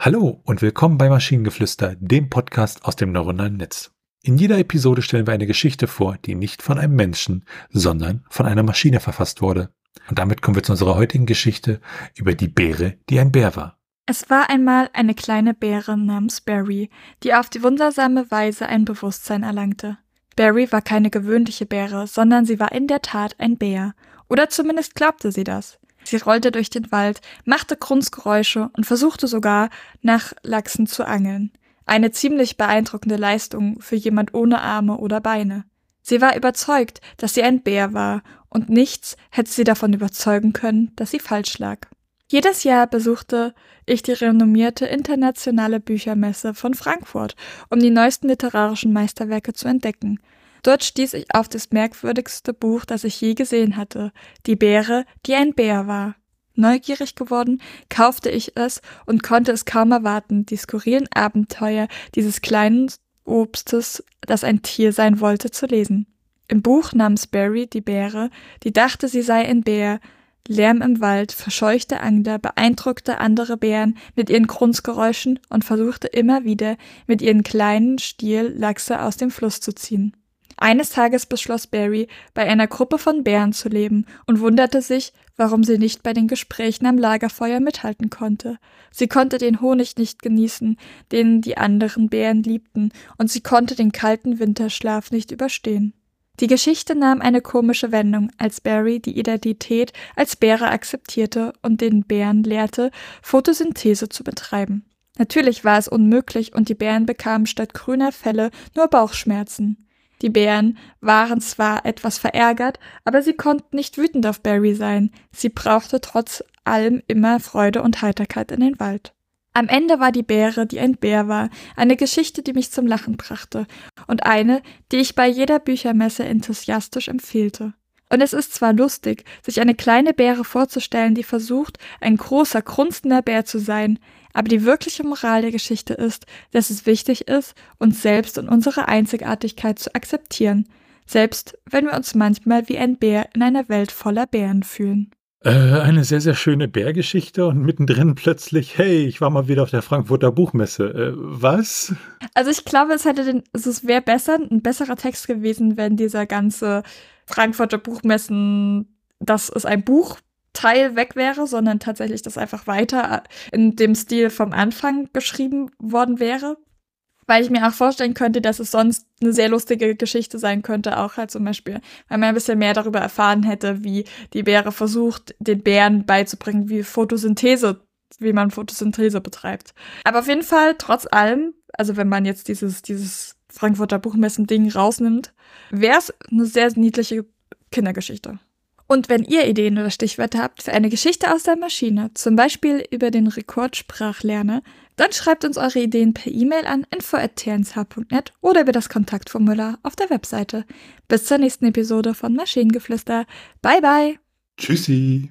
Hallo und willkommen bei Maschinengeflüster, dem Podcast aus dem neuronalen Netz. In jeder Episode stellen wir eine Geschichte vor, die nicht von einem Menschen, sondern von einer Maschine verfasst wurde. Und damit kommen wir zu unserer heutigen Geschichte über die Beere, die ein Bär war. Es war einmal eine kleine Beere namens Barry, die auf die wundersame Weise ein Bewusstsein erlangte. Barry war keine gewöhnliche Beere, sondern sie war in der Tat ein Bär. Oder zumindest glaubte sie das. Sie rollte durch den Wald, machte Grunzgeräusche und versuchte sogar, nach Lachsen zu angeln. Eine ziemlich beeindruckende Leistung für jemand ohne Arme oder Beine. Sie war überzeugt, dass sie ein Bär war, und nichts hätte sie davon überzeugen können, dass sie falsch lag. Jedes Jahr besuchte ich die renommierte internationale Büchermesse von Frankfurt, um die neuesten literarischen Meisterwerke zu entdecken. Dort stieß ich auf das merkwürdigste Buch, das ich je gesehen hatte, die Beere, die ein Bär war. Neugierig geworden, kaufte ich es und konnte es kaum erwarten, die skurrilen Abenteuer dieses kleinen Obstes, das ein Tier sein wollte, zu lesen. Im Buch namens Barry die Bäre, die dachte, sie sei ein Bär, Lärm im Wald, verscheuchte Angler, beeindruckte andere Bären mit ihren Grunzgeräuschen und versuchte immer wieder, mit ihren kleinen Stiel Lachse aus dem Fluss zu ziehen. Eines Tages beschloss Barry, bei einer Gruppe von Bären zu leben und wunderte sich, warum sie nicht bei den Gesprächen am Lagerfeuer mithalten konnte. Sie konnte den Honig nicht genießen, den die anderen Bären liebten, und sie konnte den kalten Winterschlaf nicht überstehen. Die Geschichte nahm eine komische Wendung, als Barry die Identität als Bäre akzeptierte und den Bären lehrte, Photosynthese zu betreiben. Natürlich war es unmöglich und die Bären bekamen statt grüner Felle nur Bauchschmerzen. Die Bären waren zwar etwas verärgert, aber sie konnten nicht wütend auf Barry sein. Sie brauchte trotz allem immer Freude und Heiterkeit in den Wald. Am Ende war die Bäre, die ein Bär war, eine Geschichte, die mich zum Lachen brachte und eine, die ich bei jeder Büchermesse enthusiastisch empfehlte. Und es ist zwar lustig, sich eine kleine Bäre vorzustellen, die versucht, ein großer, grunzender Bär zu sein, aber die wirkliche Moral der Geschichte ist, dass es wichtig ist, uns selbst und unsere Einzigartigkeit zu akzeptieren, selbst wenn wir uns manchmal wie ein Bär in einer Welt voller Bären fühlen. Äh, eine sehr, sehr schöne Bärgeschichte und mittendrin plötzlich, hey, ich war mal wieder auf der Frankfurter Buchmesse. Äh, was? Also ich glaube, es hätte den, also es wäre besser, ein besserer Text gewesen, wenn dieser ganze Frankfurter Buchmessen, das ist ein Buch Teil weg wäre, sondern tatsächlich das einfach weiter in dem Stil vom Anfang geschrieben worden wäre. Weil ich mir auch vorstellen könnte, dass es sonst eine sehr lustige Geschichte sein könnte, auch halt zum Beispiel, weil man ein bisschen mehr darüber erfahren hätte, wie die Bäre versucht, den Bären beizubringen, wie Photosynthese, wie man Photosynthese betreibt. Aber auf jeden Fall, trotz allem, also wenn man jetzt dieses, dieses Frankfurter Buchmessen-Ding rausnimmt, wäre es eine sehr niedliche Kindergeschichte. Und wenn ihr Ideen oder Stichwörter habt für eine Geschichte aus der Maschine, zum Beispiel über den Rekordsprachlerner, dann schreibt uns eure Ideen per E-Mail an info.tnsh.net oder über das Kontaktformular auf der Webseite. Bis zur nächsten Episode von Maschinengeflüster. Bye bye. Tschüssi.